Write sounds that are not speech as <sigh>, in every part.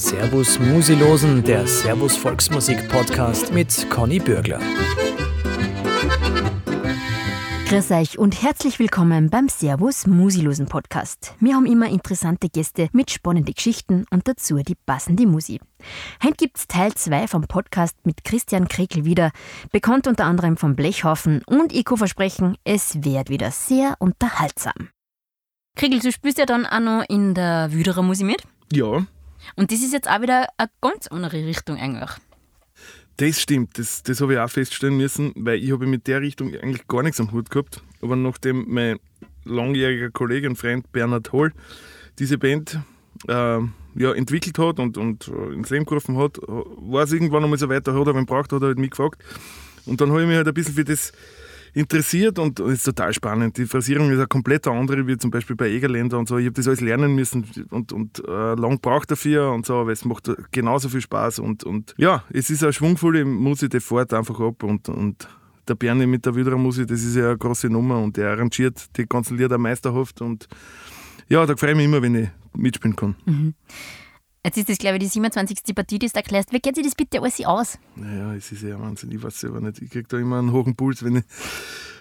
Servus Musilosen, der Servus Volksmusik Podcast mit Conny Bürgler. Grüß euch und herzlich willkommen beim Servus Musilosen Podcast. Wir haben immer interessante Gäste mit spannenden Geschichten und dazu die passende Musik. Heute gibt's Teil 2 vom Podcast mit Christian Krekel wieder, bekannt unter anderem vom Blechhaufen und ich kann versprechen, es wird wieder sehr unterhaltsam. Krekel, du spielst ja dann auch noch in der Wüderer Musik mit. Ja, Und das ist jetzt auch wieder eine ganz andere Richtung eigentlich. das stimmt. Das, das habe ich auch feststellen müssen, weil ich habe mit der Richtung eigentlich gar nichts am Hut gehabt. Aber nachdem mein langjähriger Kollege und Freund Bernhard Holl diese Band äh, ja, entwickelt hat und, und äh, ins Leben gerufen hat, war es irgendwann einmal so weit, da hat er wen braucht, hat er halt mich gefragt. Und dann habe ich mich halt ein bisschen für das interessiert und ist total spannend. Die Phrasierung ist eine komplett andere, wie zum Beispiel bei Egerländer und so. Ich habe das alles lernen müssen und, und äh, lang braucht dafür und so, aber es macht genauso viel Spaß und, und ja, es ist eine schwungvolle Musik, die fährt einfach ab und, und der Bernie mit der Musik, das ist ja eine große Nummer und der arrangiert die ganzen Lieder meisterhaft und ja, da freue ich mich immer, wenn ich mitspielen kann. Jetzt ist das, glaube ich, die 27. Partie, die du erklärst. Wie geht sich das bitte alles aus? Naja, es ist ja Wahnsinn, ich weiß selber nicht. Ich kriege da immer einen hohen Puls, wenn ich,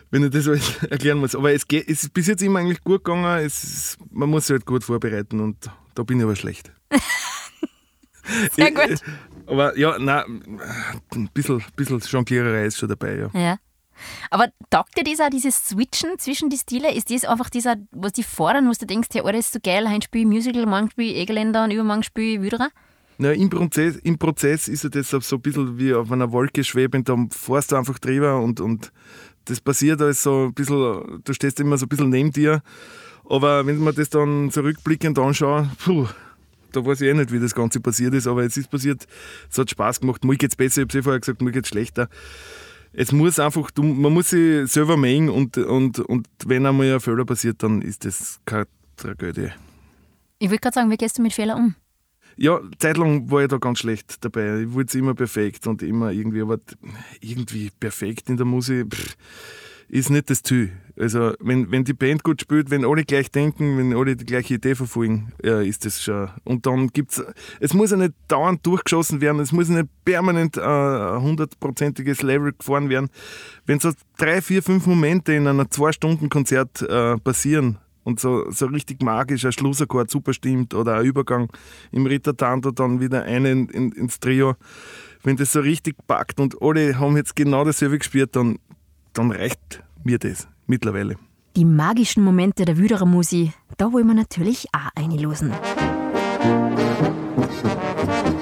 wenn ich das alles <laughs> erklären muss. Aber es, geht, es ist bis jetzt immer eigentlich gut gegangen. Ist, man muss sich halt gut vorbereiten und da bin ich aber schlecht. <laughs> Sehr gut. Aber ja, nein, ein bisschen, bisschen Jongliererei ist schon dabei, ja. Ja. Aber taugt dir das auch, dieses Switchen zwischen die Stile? Ist das einfach dieser, was die fordern, was du denkst, ja, alles ist so geil, heute spiele ich Musical, morgen spiele ich Egerländer und übermorgen spiele ich Wüderer? Na, im, Prozess, Im Prozess ist ja das so ein bisschen wie auf einer Wolke schwebend, da fährst du einfach drüber und, und das passiert alles so ein bisschen, du stehst immer so ein bisschen neben dir. Aber wenn man das dann zurückblickend anschaue, puh, da weiß ich eh nicht, wie das Ganze passiert ist, aber es ist passiert, es hat Spaß gemacht. Mir geht's besser, ich habe eh vorher gesagt, mir geht's schlechter. Es muss einfach, du, man muss sich selber mengen und, und, und wenn einmal ein Fehler passiert, dann ist das keine Tragödie. Ich wollte gerade sagen, wie gehst du mit Fehlern um? Ja, zeitlang war ich da ganz schlecht dabei. Ich wollte es immer perfekt und immer irgendwie, aber irgendwie perfekt in der Musik pff, ist nicht das Ziel. Also, wenn, wenn die Band gut spielt, wenn alle gleich denken, wenn alle die gleiche Idee verfolgen, ja, ist das schon. Und dann gibt's, es muss ja nicht dauernd durchgeschossen werden, es muss nicht permanent äh, ein hundertprozentiges Level gefahren werden. Wenn so drei, vier, fünf Momente in einer Zwei-Stunden-Konzert äh, passieren, und so, so richtig magisch ein Schlussakkord super stimmt oder ein Übergang im Rittertanto dann wieder einen in, ins Trio. Wenn das so richtig packt und alle haben jetzt genau dasselbe gespielt, dann, dann reicht mir das mittlerweile. Die magischen Momente der Wüderer Musik, da wollen wir natürlich auch einlosen. Sind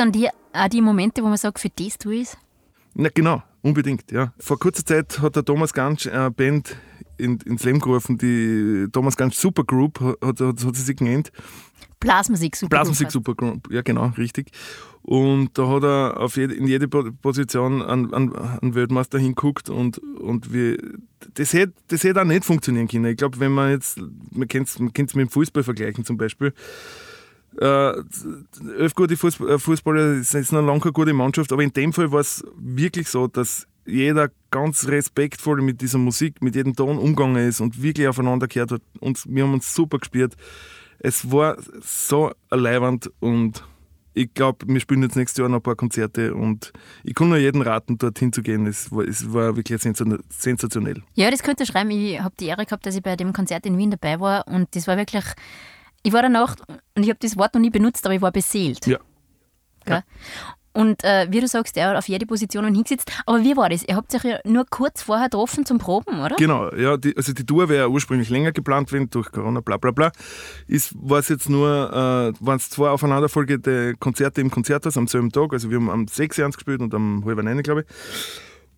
dann die, auch die Momente, wo man sagt, für das tue ich es? Na genau, unbedingt, ja. Vor kurzer Zeit hat der Thomas Gansch eine Band in, ins Leben gerufen, die Thomas Gansch Supergroup, hat, hat, hat sie sich genannt. Blasmusik Supergroup. Blasmusik Supergroup, ja genau, richtig. Und da hat er auf jede, in jede Position einen, einen, einen Weltmeister hinguckt und, und wir, das hätte das hätt auch nicht funktionieren können. Ich glaube, wenn man jetzt, man kann es mit dem Fußball vergleichen zum Beispiel, äh, elf gute Fußball, Fußballer ist jetzt noch lange keine gute Mannschaft, aber in dem Fall war es wirklich so, dass jeder ganz respektvoll mit dieser Musik, mit jedem Ton umgegangen ist und wirklich aufeinander gehört hat. Und wir haben uns super gespielt. Es war so erleibernd und ich glaube, wir spielen jetzt nächstes Jahr noch ein paar Konzerte und ich kann nur jedem raten, dorthin zu gehen. Es war, es war wirklich sensationell. Ja, das könnte ich schreiben. Ich habe die Ehre gehabt, dass ich bei dem Konzert in Wien dabei war und das war wirklich ich war danach, und ich habe das Wort noch nie benutzt, aber ich war beseelt. Ja. ja. Und äh, wie du sagst, er hat auf jede Position hingesetzt. Aber wie war das? Ihr habt euch ja nur kurz vorher getroffen zum Proben, oder? Genau, ja. Die, also die Tour wäre ursprünglich länger geplant gewesen, durch Corona, bla bla bla. War es jetzt nur, äh, waren es zwei aufeinanderfolgende Konzerte im Konzerthaus am selben Tag. Also wir haben am 6 Uhr gespielt und am halb neun, glaube ich.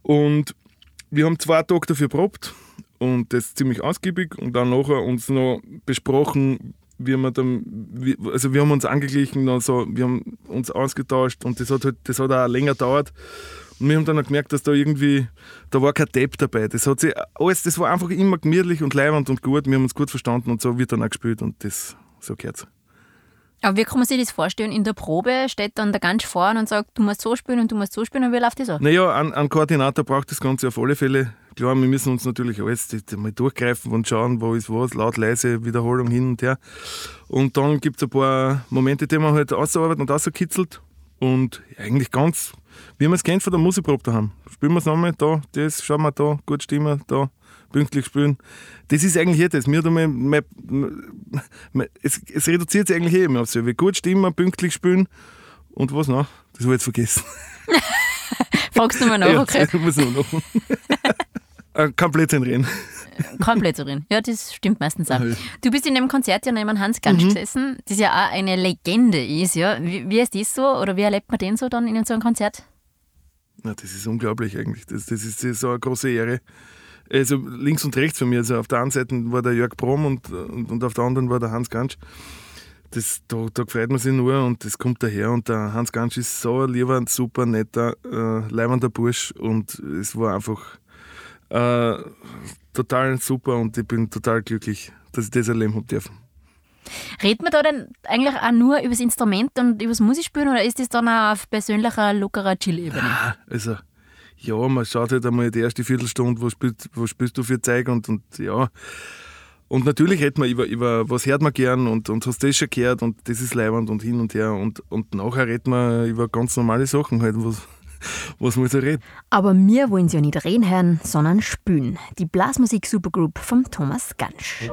Und wir haben zwei Tage dafür probt und das ziemlich ausgiebig und dann nachher uns noch besprochen, wir haben dann, also wir haben uns angeglichen, also wir haben uns ausgetauscht und das hat halt, das hat auch länger gedauert. Und wir haben dann auch gemerkt, dass da irgendwie, da war kein Depp dabei. Das hat sich alles, das war einfach immer gemütlich und leibend und gut. Wir haben uns gut verstanden und so wird dann auch gespielt und das, so geht's. Aber wie kann man sich das vorstellen? In der Probe steht dann der ganz vorne und sagt, du musst so spielen und du musst so spielen und wie läuft das so? Naja, ein, ein Koordinator braucht das Ganze auf alle Fälle. Klar, wir müssen uns natürlich alles mal durchgreifen und schauen, wo ist was, laut, leise, Wiederholung hin und her. Und dann gibt es ein paar Momente, die man halt ausarbeitet und auskitzelt. Und eigentlich ganz, wie man es kennt von der Musikprobe daheim. Spielen wir es nochmal, da, das, schauen wir da, gut stimmen, da, pünktlich spielen. Das ist eigentlich eh das. Mir mein, mein, mein, es, es reduziert sich eigentlich eh immer auf so. Wie gut stimmen, pünktlich spielen und was noch? Das habe ich jetzt vergessen. <laughs> Fragst du mal nach, okay? Ja, muss noch. <laughs> Äh, kein Blödsinn reden. Kein Blödsinn reden. Ja, das stimmt meistens auch. Du bist in dem Konzert ja neben Hans Gansch mhm. gesessen, das ja auch eine Legende ist. Ja. Wie, wie ist das so oder wie erlebt man den so dann in so einem Konzert? Na, das ist unglaublich eigentlich. Das, das ist so eine große Ehre. Also links und rechts von mir. Also auf der einen Seite war der Jörg Brom und, und, und auf der anderen war der Hans Gansch. Das, da, da freut man sich nur und das kommt daher. Und der Hans Gansch ist so ein lieber, super netter, äh, leibender Bursch und es war einfach äh, total super und ich bin total glücklich, dass ich das erleben habe dürfen. Redet man da denn eigentlich auch nur über das Instrument und über das Musikspielen oder ist das dann auch auf persönlicher, lockerer Chill-Ebene? Ja, also, ja, man schaut halt einmal die erste Viertelstunde, was spielst, was spielst du für Zeug und, und ja. Und natürlich redet man über, über was hört man gern und, und hast das schon gehört und das ist leibend und hin und her und, und nachher redet man über ganz normale Sachen halt, was, was muss er reden? Aber wir wollen sie ja nicht reden hören, sondern spülen. Die Blasmusik Supergroup von Thomas Gansch.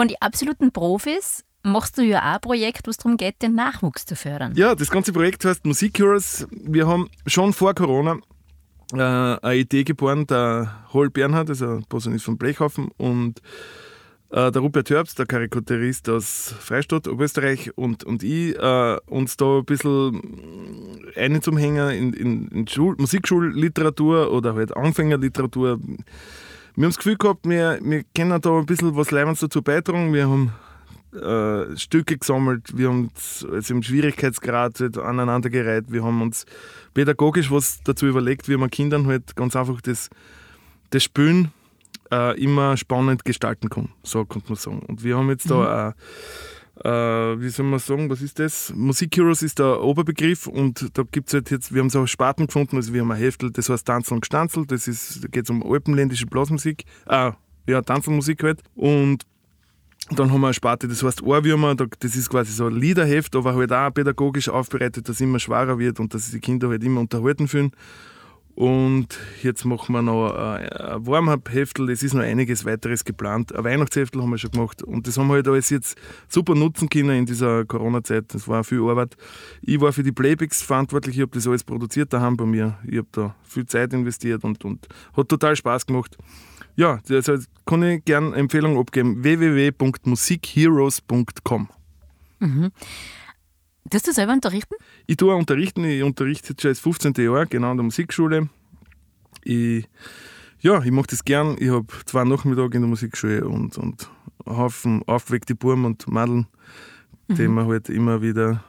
Von den absoluten Profis machst du ja auch ein Projekt, wo es darum geht, den Nachwuchs zu fördern. Ja, das ganze Projekt heißt Musik Heroes. Wir haben schon vor Corona äh, eine Idee geboren, der Hol Bernhard, also Posaunist von Blechhofen und äh, der Rupert Herbst, der Karikaturist aus Freistadt, Oberösterreich und, und ich äh, uns da ein bisschen einzumhängen in, in, in Schul Musikschulliteratur oder halt Anfängerliteratur. Wir haben das Gefühl gehabt, wir, wir können da ein bisschen was Leibens dazu beitragen. Wir haben äh, Stücke gesammelt, wir haben uns also im Schwierigkeitsgrad halt aneinandergereiht, wir haben uns pädagogisch was dazu überlegt, wie man Kindern halt ganz einfach das, das Spielen äh, immer spannend gestalten kann, so könnte man sagen. Und wir haben jetzt mhm. da wie soll man sagen, was ist das? Musik Heroes ist der Oberbegriff und da gibt es halt jetzt, wir haben so Sparten gefunden, also wir haben ein Heftel, das heißt Tanzen und Gestanzel, das ist, da geht es um alpenländische Blasmusik, äh, ja, Tanzelmusik halt. Und dann haben wir eine Sparte, das heißt Ohrwürmer, das ist quasi so ein Liederheft, aber halt auch pädagogisch aufbereitet, dass es immer schwerer wird und dass die Kinder halt immer unterhalten fühlen. Und jetzt machen wir noch ein Warm-up-Heftel, es ist noch einiges weiteres geplant. Ein Weihnachtsheftel haben wir schon gemacht und das haben wir halt alles jetzt super nutzen können in dieser Corona-Zeit. Das war viel Arbeit. Ich war für die Playbacks verantwortlich, ich habe das alles produziert daheim bei mir. Ich habe da viel Zeit investiert und, und hat total Spaß gemacht. Ja, also kann ich gerne Empfehlung abgeben: www.musikheroes.com. Mhm. Tust du selber unterrichten? Ich tue unterrichten. Ich unterrichte jetzt schon das 15. Jahr, genau an der Musikschule. Ich, ja, ich mache das gern. Ich habe zwei Nachmittage in der Musikschule und, und einen Haufen aufgeweckte Buben und Madeln, mhm. die mir halt immer wieder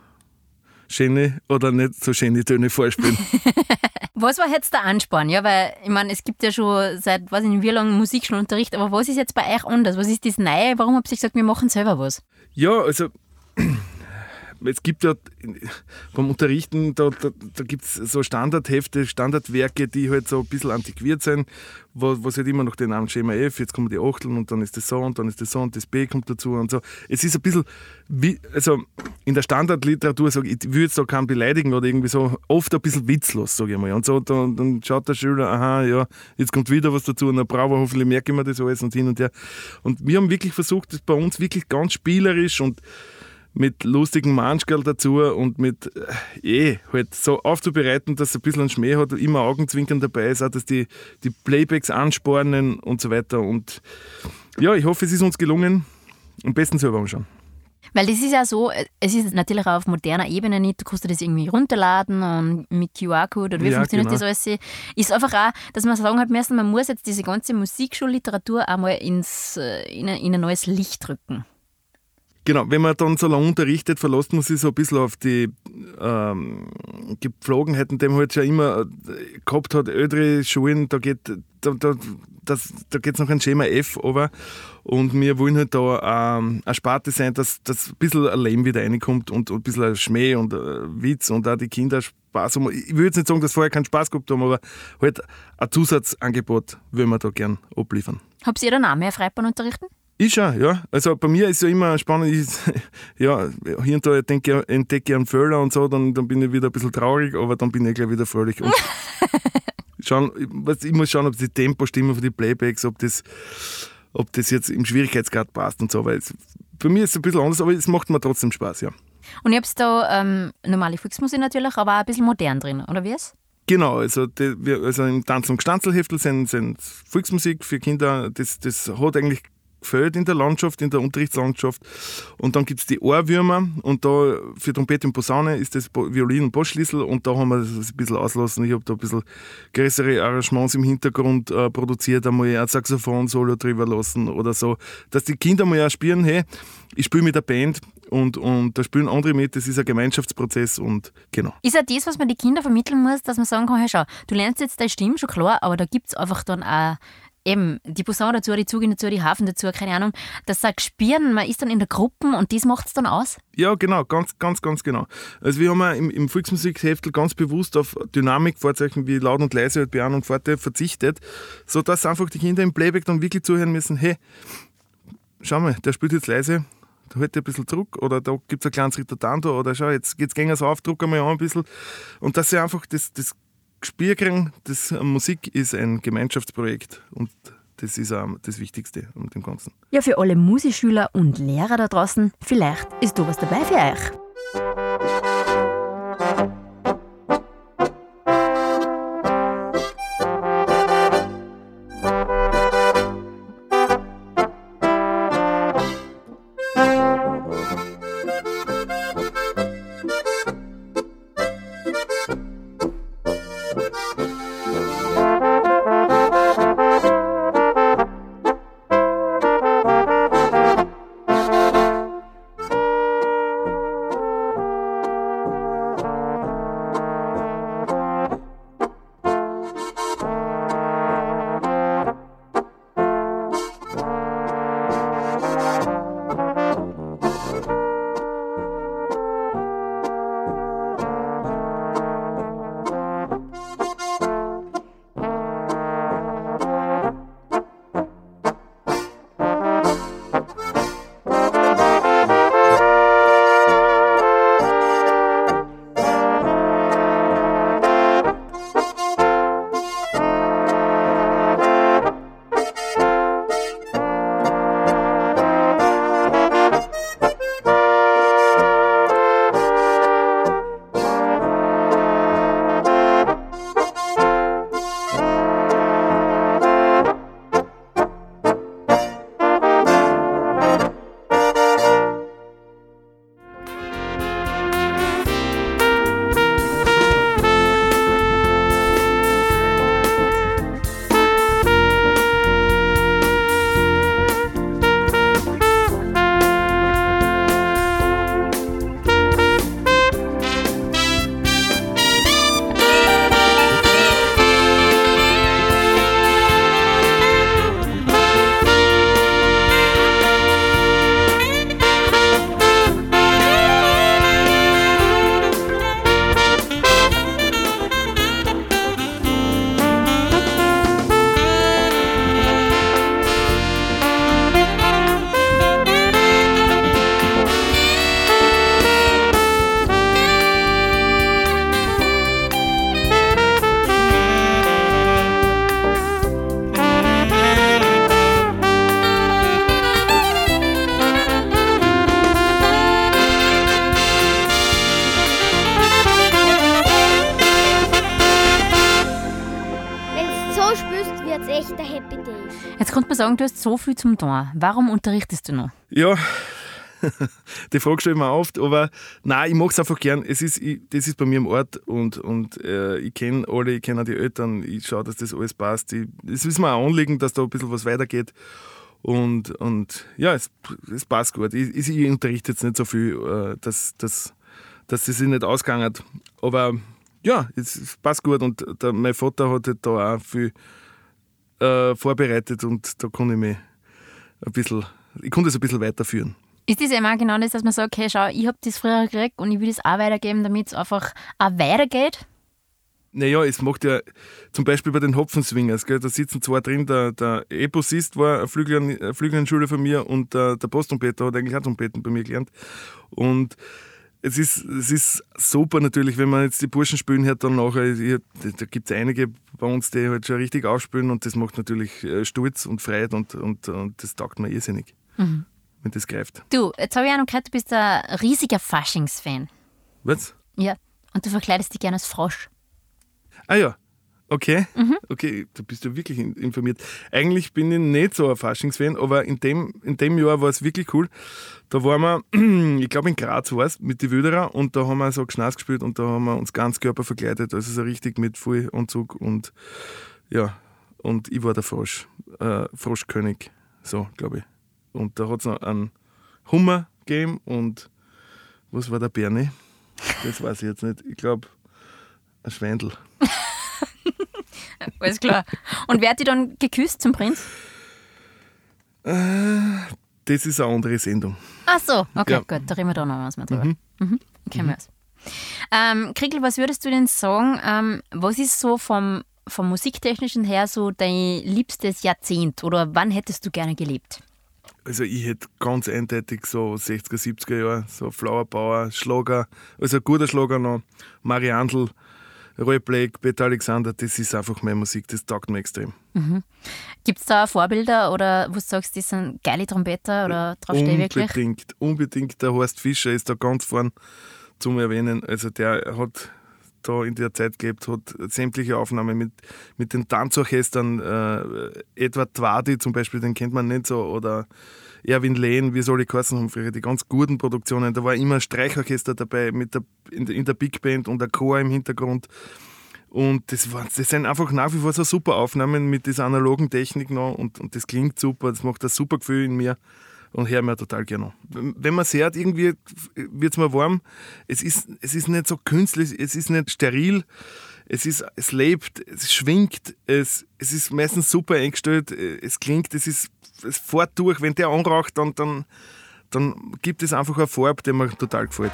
schöne oder nicht so schöne Töne vorspielen. <laughs> Was war jetzt der Ansporn? Ja, weil ich meine, es gibt ja schon seit weiß ich nicht wie lange Musikschulunterricht, aber was ist jetzt bei euch anders? Was ist das Neue? Warum habt ihr gesagt, wir machen selber was? Ja, also es gibt ja beim Unterrichten, da, da, da gibt es so Standardhefte, Standardwerke, die halt so ein bisschen antiquiert sind, wo, es halt immer noch den Namen Schema F, jetzt kommen die Achteln und dann ist das so und dann ist das so und das B kommt dazu und so. Es ist ein bisschen, wie, also in der Standardliteratur, sag ich, würde jetzt da keinen beleidigen oder irgendwie so, oft ein bisschen witzlos, sage ich mal. Und so, dann, dann schaut der Schüler, aha, ja, jetzt kommt wieder was dazu und dann brauche hoffentlich merke ich mir das alles und hin und her. Und wir haben wirklich versucht, das bei uns wirklich ganz spielerisch und mit lustigen Manschkerl dazu und mit eh halt so aufzubereiten, dass es ein bisschen Schmäh hat, immer Augenzwinkern dabei ist, auch dass die, die Playbacks anspornen und so weiter. Und ja, ich hoffe, es ist uns gelungen. Am besten selber anschauen. Weil das ist ja so, es ist natürlich auch auf moderner Ebene nicht, du kannst das irgendwie runterladen und mit QR-Code oder wie ja, funktioniert genau. das alles? Ist einfach auch, dass man sagen hat müssen, man muss jetzt diese ganze Musikschulliteratur einmal ins, äh, in, ein, in ein neues Licht rücken. Genau, wenn man dann so lange unterrichtet, verlässt man sich so ein bisschen auf die ähm, Gepflogenheiten, die man halt schon immer äh, gehabt hat. Ältere Schulen, da geht da, da, da geht es noch ein Schema F aber und wir wollen halt da ähm, eine Sparte sein, dass, dass ein bisschen ein Leben wieder reinkommt und, und ein bisschen ein Schmäh und ein Witz und auch die Kinder Spaß haben. Ich würde jetzt nicht sagen, dass vorher keinen Spaß gehabt haben, aber halt ein Zusatzangebot würden wir da gern abliefern. Habt ihr dann auch mehr Freibahn unterrichten? Ich schon, ja. Also bei mir ist es ja immer spannend, ich, <laughs> ja, hier und da entdecke ich einen Fehler und so, dann, dann bin ich wieder ein bisschen traurig, aber dann bin ich gleich wieder fröhlich. Und <laughs> schauen, ich muss schauen, ob die Tempostimmen für die Playbacks, ob das, ob das jetzt im Schwierigkeitsgrad passt und so, weil es, für mich ist es ein bisschen anders, aber es macht mir trotzdem Spaß, ja. Und ihr habt da ähm, normale Volksmusik natürlich, aber auch ein bisschen modern drin, oder wie es? Genau, also, die, wir, also im Tanz- und Gestanzelheftel sind, sind Volksmusik für Kinder, das, das hat eigentlich gefällt in der Landschaft, in der Unterrichtslandschaft. Und dann gibt es die Ohrwürmer und da für Trompete und Posaune ist das Violin und Bossschlüssel und da haben wir das ein bisschen auslassen. Ich habe da ein bisschen größere Arrangements im Hintergrund äh, produziert, einmal ein Saxophon-Solo drüber lassen oder so, dass die Kinder mal auch spüren, hey, ich spiele mit der Band und, und da spielen andere mit, das ist ein Gemeinschaftsprozess und genau. Ist ja das, was man die Kinder vermitteln muss, dass man sagen kann, hey schau, du lernst jetzt deine Stimme, schon klar, aber da gibt es einfach dann auch eben die Posaune dazu, die Zugin dazu, die Hafen dazu, keine Ahnung. Das sagt Spieren, man ist dann in der Gruppe und das macht es dann aus? Ja, genau, ganz, ganz, ganz genau. Also wir haben im, im Volksmusikheftel ganz bewusst auf Dynamikvorzeichen wie laut und leise, Piano und Pforte verzichtet, sodass einfach die Kinder im Playback dann wirklich zuhören müssen, hey, schau mal, der spielt jetzt leise, da hält ein bisschen Druck oder da gibt es ein kleines Ritardando oder schau, jetzt geht es so auf, druck einmal an ein bisschen. Und dass sie einfach das, das Spiel kriegen, das Musik ist ein Gemeinschaftsprojekt und das ist auch das Wichtigste an dem Ganzen. Ja, für alle Musikschüler und Lehrer da draußen, vielleicht ist da was dabei für euch. Sagen, du hast so viel zum tun. Warum unterrichtest du noch? Ja, <laughs> die Frage stelle ich mir oft, aber nein, ich mag es einfach gern. Es ist, ich, das ist bei mir im Ort und, und äh, ich kenne alle, ich kenne auch die Eltern, ich schaue, dass das alles passt. Es ist mir ein Anliegen, dass da ein bisschen was weitergeht. Und, und ja, es, es passt gut. Ich, ich, ich unterrichte jetzt nicht so viel, äh, dass, dass, dass das sich nicht ausgegangen hat. Aber ja, es, es passt gut und der, mein Vater hat halt da auch viel äh, vorbereitet und da kann ich mich ein bisschen, ich konnte es ein bisschen weiterführen. Ist das eben auch genau das, dass man sagt, hey, schau, ich habe das früher gekriegt und ich will das auch weitergeben, damit es einfach auch weitergeht? Naja, es macht ja zum Beispiel bei den Hopfenswingers, gell, da sitzen zwei drin, der, der Eposist war eine Flügel- eine Flügelschule von mir und der, der Posttrompeter hat eigentlich auch Trompeten bei mir gelernt. Und es ist, es ist super natürlich, wenn man jetzt die Burschen spielen hört, dann nachher, da gibt es einige bei uns, die halt schon richtig aufspielen und das macht natürlich äh, Stolz und Freude und, und, und das taugt mir irrsinnig, wenn das greift. Du, jetzt habe ich auch noch gehört, du bist ein riesiger Faschingsfan. Was? Ja. Und du verkleidest dich gerne als Frosch. Ah ja, okay. Okay, da bist du wirklich in- informiert. Eigentlich bin ich nicht so ein Faschingsfan, aber in dem, in dem Jahr war es wirklich cool. Da waren wir, <clears throat> ich glaube in Graz war es, mit den Wilderer und da haben wir so Gschnaß gespielt und da haben wir uns ganz Körper verkleidet, also so richtig mit Vollanzug und ja, und ich war der Frosch, äh, Froschkönig, so glaube ich. Und da hat es noch einen Hummer gegeben und was war der Bernie? Das weiß ich jetzt nicht. Ich glaube, ein Schwendel. <laughs> <laughs> Alles klar. Und wer hat dich dann geküsst zum Prinz? Das ist eine andere Sendung. Ach so, okay, Ja. gut, da reden wir da noch was mal drüber. Mhm. Mhm. Ähm, Kriegel, was würdest du denn sagen, ähm, was ist so vom, vom Musiktechnischen her so dein liebstes Jahrzehnt oder wann hättest du gerne gelebt? Also ich hätte ganz eindeutig so 60er, 70er Jahre, so Flower Power, Schlager, also ein guter Schlager noch, Mariandl, Roy Blake, Peter Alexander, das ist einfach meine Musik, das taugt mir extrem. Mhm. Gibt es da Vorbilder oder wo du sagst, das sind geile Trompeter oder drauf stehe wirklich? Unbedingt, unbedingt. Der Horst Fischer ist da ganz vorn zum Erwähnen. Also der hat da in der Zeit gelebt, hat sämtliche Aufnahmen mit, mit den Tanzorchestern, äh, Edward Twadi zum Beispiel, den kennt man nicht so, oder Erwin Lehn, wie soll ich heißen die ganz guten Produktionen. Da war immer ein Streichorchester dabei mit der, in, der, in der Big Band und ein Chor im Hintergrund. Und das, war, das sind einfach nach wie vor so super Aufnahmen mit dieser analogen Technik noch und, und das klingt super, das macht ein super Gefühl in mir und höre mir total gerne Wenn man es hört, irgendwie wird es mir warm. Es ist, es ist nicht so künstlich, es ist nicht steril, es, ist, es lebt, es schwingt, es, es ist meistens super eingestellt, es klingt, es ist es fährt durch. Wenn der anraucht, dann, dann, dann gibt es einfach eine Farbe, die mir total gefällt.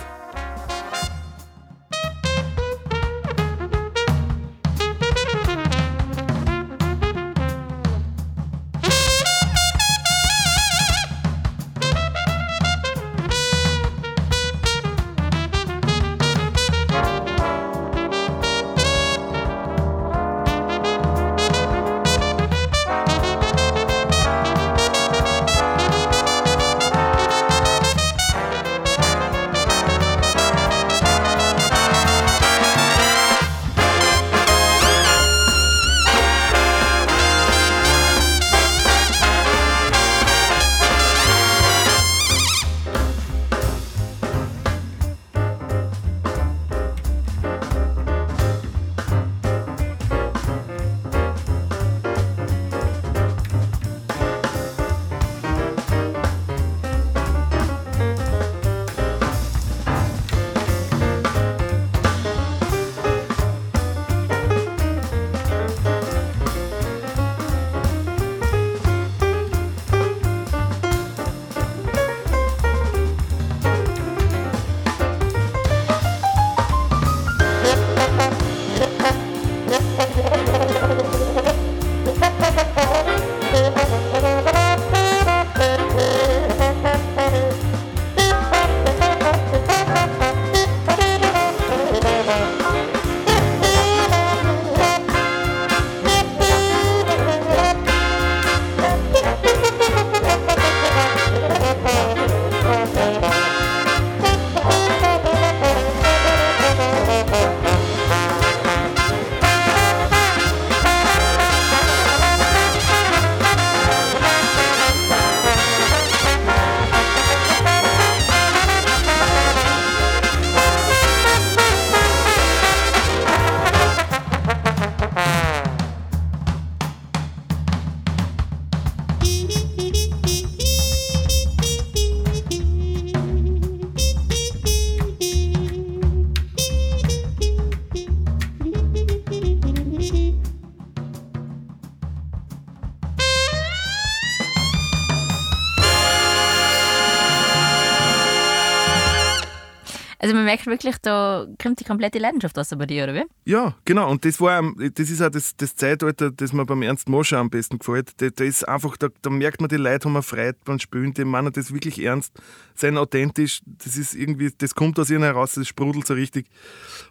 Wirklich, da kommt die komplette Leidenschaft aus bei dir, oder wie? Ja, genau. Und das war das ist auch das, das Zeitalter, das mir beim Ernst Moscher am besten gefällt. Da, da ist einfach, da, da, merkt man, die Leute haben Freude beim Spielen, die meinen das wirklich ernst, sind authentisch, das ist irgendwie, das kommt aus ihnen heraus, das sprudelt so richtig.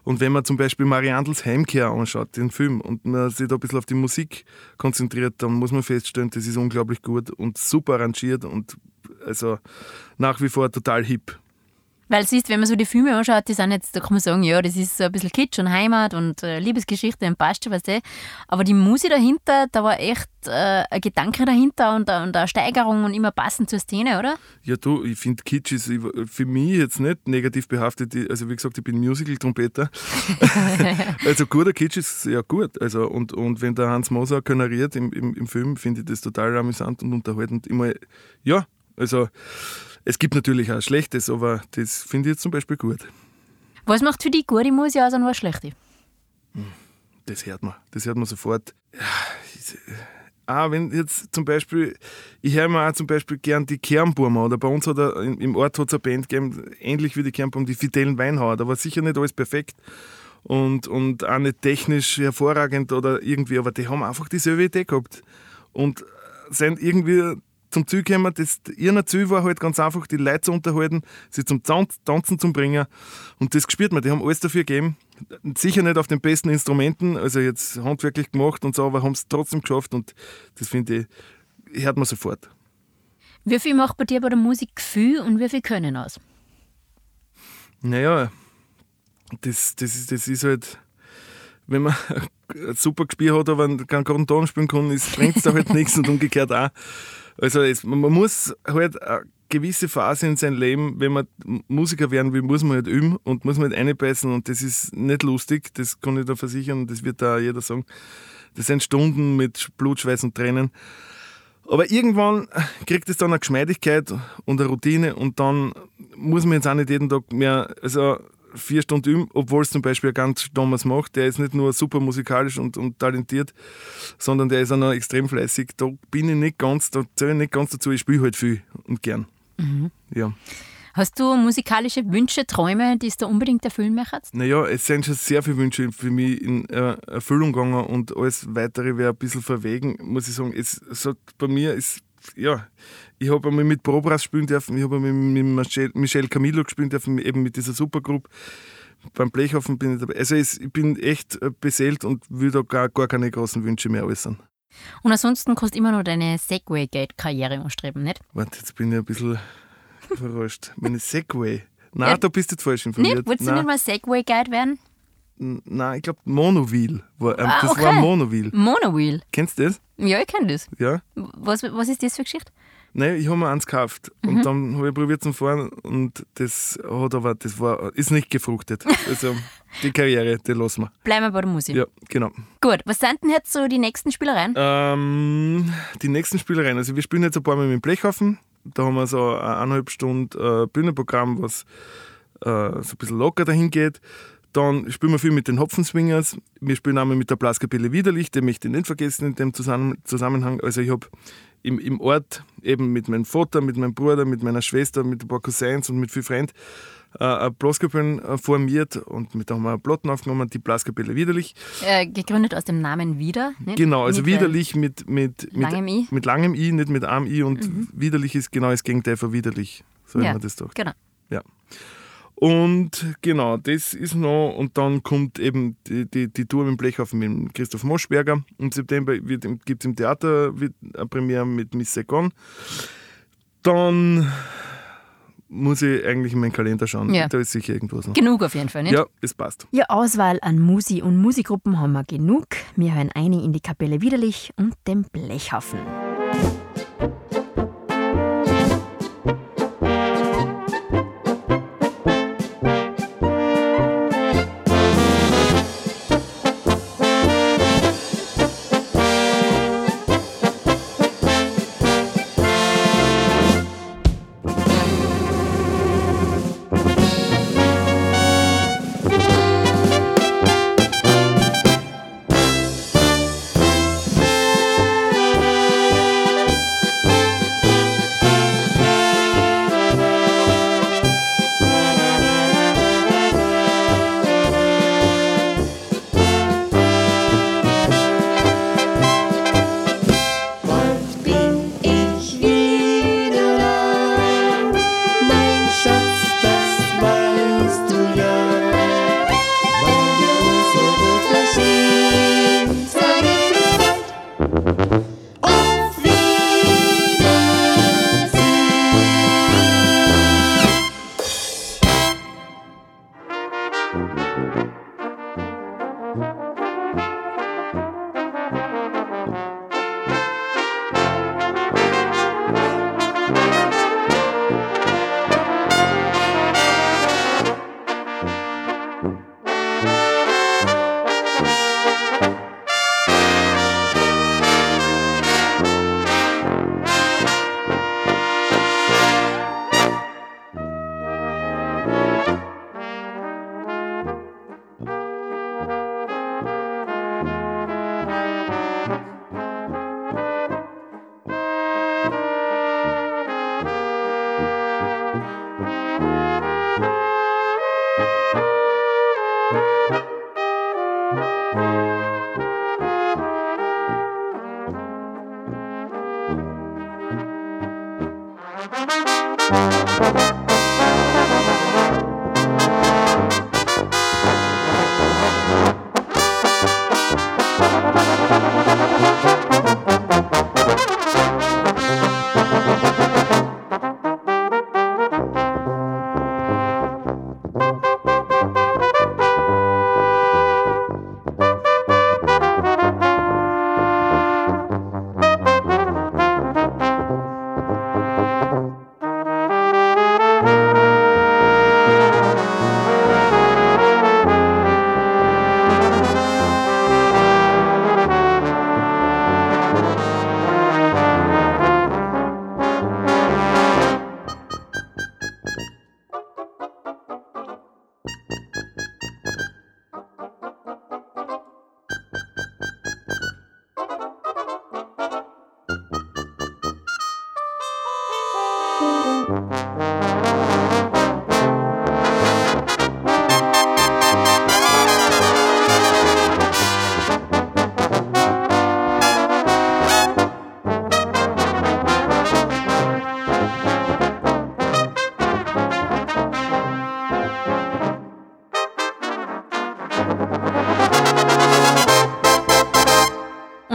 Und wenn man zum Beispiel Mariandels Heimkehr anschaut, den Film, und man sich da ein bisschen auf die Musik konzentriert, dann muss man feststellen, das ist unglaublich gut und super arrangiert und also nach wie vor total hip. Weil siehst, wenn man so die Filme anschaut, die sind jetzt, da kann man sagen, ja, das ist so ein bisschen Kitsch und Heimat und äh, Liebesgeschichte und passt schon, was eh. Aber die Musik dahinter, da war echt äh, ein Gedanke dahinter und, und eine Steigerung und immer passend zur Szene, oder? Ja, du, ich finde Kitsch ist für mich jetzt nicht negativ behaftet. Also wie gesagt, ich bin Musical-Trompeter. <laughs> also guter Kitsch ist ja gut. Also, und, und wenn der Hans Moser generiert im, im, im Film, finde ich das total amüsant und unterhaltend. Immer, ja, also es gibt natürlich auch Schlechtes, aber das finde ich jetzt zum Beispiel gut. Was macht für dich gute Musik aus und was schlechte? Das hört man. Das hört man sofort. Ja, ah, wenn jetzt zum Beispiel, ich höre mir auch zum Beispiel gern die Kernburmer oder bei uns hat er, im Ort hat es eine Band gegeben, ähnlich wie die Kernburm, die Fidelen Weinhauer. Da war sicher nicht alles perfekt und, und auch nicht technisch hervorragend oder irgendwie, aber die haben einfach dieselbe Idee gehabt und sind irgendwie zum Ziel gekommen. Das, ihr Ziel war halt ganz einfach, die Leute zu unterhalten, sie zum Tanzen zu bringen. Und das gespürt man. Die haben alles dafür gegeben. Sicher nicht auf den besten Instrumenten, also jetzt handwerklich gemacht und so, aber haben es trotzdem geschafft. Und das finde ich, hört man sofort. Wie viel macht bei dir bei der Musik Gefühl und wie viel Können aus? Naja, das, das, ist, das ist halt, wenn man <laughs> ein super Gespiel hat, aber keinen guten Ton spielen kann, bringt es da halt <laughs> nichts und umgekehrt auch. Also es, man muss halt eine gewisse Phase in seinem Leben, wenn man Musiker werden will, muss man halt üben und muss man halt einbeißen und das ist nicht lustig, das kann ich da versichern, das wird da jeder sagen. Das sind Stunden mit Blut, Schweiß und Tränen. Aber irgendwann kriegt es dann eine Geschmeidigkeit und eine Routine und dann muss man jetzt auch nicht jeden Tag mehr, also vier Stunden üben, obwohl es zum Beispiel ganz Thomas macht. Der ist nicht nur super musikalisch und, und talentiert, sondern der ist auch noch extrem fleißig. Da bin ich nicht ganz, da zähle ich nicht ganz dazu, ich spiele halt viel und gern. Mhm. Ja. Hast du musikalische Wünsche, Träume, die du unbedingt erfüllen möchtest? Naja, es sind schon sehr viele Wünsche für mich in äh, Erfüllung gegangen und alles Weitere wäre ein bisschen verwegen, muss ich sagen. Es, so, bei mir ist, ja, ich habe einmal mit Probras spielen dürfen, ich habe einmal mit Michel Camillo gespielt dürfen, eben mit dieser Supergruppe. Beim Blechhofen bin ich dabei. Also ich bin echt äh, beseelt und will da gar, gar keine großen Wünsche mehr äußern. Und ansonsten kannst du immer noch deine Segway-Gate-Karriere anstreben, nicht? Warte, jetzt bin ich ein bisschen <laughs> verrascht. Meine Segway. Nein, ja. da bist du jetzt falsch informiert. Nicht? Wolltest du nicht mal Segway-Guide werden? Nein, ich glaube Monowheel. War, ähm, ah, das okay. war Monowheel. Monowheel? Kennst du das? Ja, ich kenne das. Ja. Was, was ist das für Geschichte? Nein, ich habe mir eins gekauft mhm. und dann habe ich probiert zum Fahren und das hat aber, das war, ist nicht gefruchtet. Also <laughs> die Karriere, die lassen wir. Bleiben wir bei der Musik. Ja, genau. Gut, was sind denn jetzt so die nächsten Spielereien? Ähm, die nächsten Spielereien, also wir spielen jetzt ein paar Mal mit dem Blechhaufen. Da haben wir so eineinhalb Stunden äh, Bühnenprogramm, was äh, so ein bisschen locker dahin geht. Dann spielen wir viel mit den Hopfenswingers. Wir spielen einmal mit der Blaskapelle Widerlich, den möchte ich nicht vergessen in dem Zusammenhang. Also ich habe im, im Ort eben mit meinem Vater, mit meinem Bruder, mit meiner Schwester, mit ein paar Cousins und mit vielen Freunden äh, eine Blaskapelle äh, formiert und mit haben wir eine Platten aufgenommen, die Blaskapelle Widerlich. Äh, gegründet aus dem Namen Wieder? Nicht? Genau, also mit, Widerlich mit, mit, mit, langem I. mit langem I, nicht mit einem I und mhm. Widerlich ist genau das Gegenteil von Widerlich. So ja, man das doch. Genau. Ja. Und genau, das ist noch, und dann kommt eben die, die, die Tour mit dem Blechhofen mit Christoph Moschberger. Im September gibt es im Theater eine Premiere mit Miss Saigon. Dann muss ich eigentlich in meinen Kalender schauen. Ja. Da ist sicher irgendwas noch. Genug auf jeden Fall, nicht? Ja, es passt. Ja, Auswahl an Musi und Musikgruppen haben wir genug. Wir hören eine in die Kapelle Widerlich und den Blechhaufen.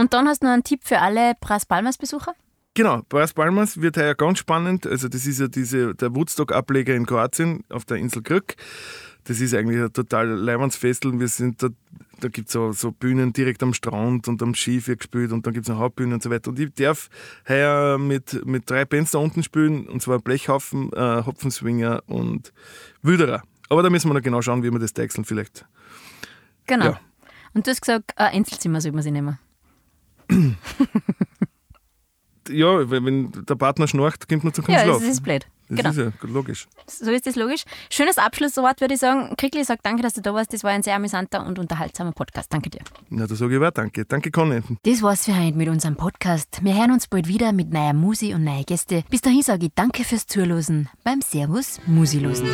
Und dann hast du noch einen Tipp für alle Pras Palmas-Besucher? Genau, Bras Palmas wird heuer ganz spannend. Also das ist ja diese, der Woodstock-Ableger in Kroatien auf der Insel Krk. Das ist eigentlich ein total Leimandsfestel. Wir sind da, da gibt es so, so Bühnen direkt am Strand und am Ski wird gespielt und dann gibt es eine Hauptbühne und so weiter. Und ich darf heuer mit, mit drei Bands da unten spielen, und zwar Blechhaufen, äh, Hopfenswinger und Wüderer. Aber da müssen wir noch genau schauen, wie wir das deichseln vielleicht. Genau. Ja. Und du hast gesagt, ein Einzelzimmer sollte man sich nehmen. Ja, wenn, der Partner schnarcht, kommt man zum Ja, das ist blöd. Das Genau. ist ja logisch. So ist das logisch. Schönes Abschlusswort, würde ich sagen. Kriegli sagt danke, dass du da warst. Das war ein sehr amüsanter und unterhaltsamer Podcast. Danke dir. Na, da sage ich auch danke. Danke, Conny. Das war's für heute mit unserem Podcast. Wir hören uns bald wieder mit neuer Musi und neuen Gäste. Bis dahin sage ich danke fürs Zuhören beim Servus Musilosen.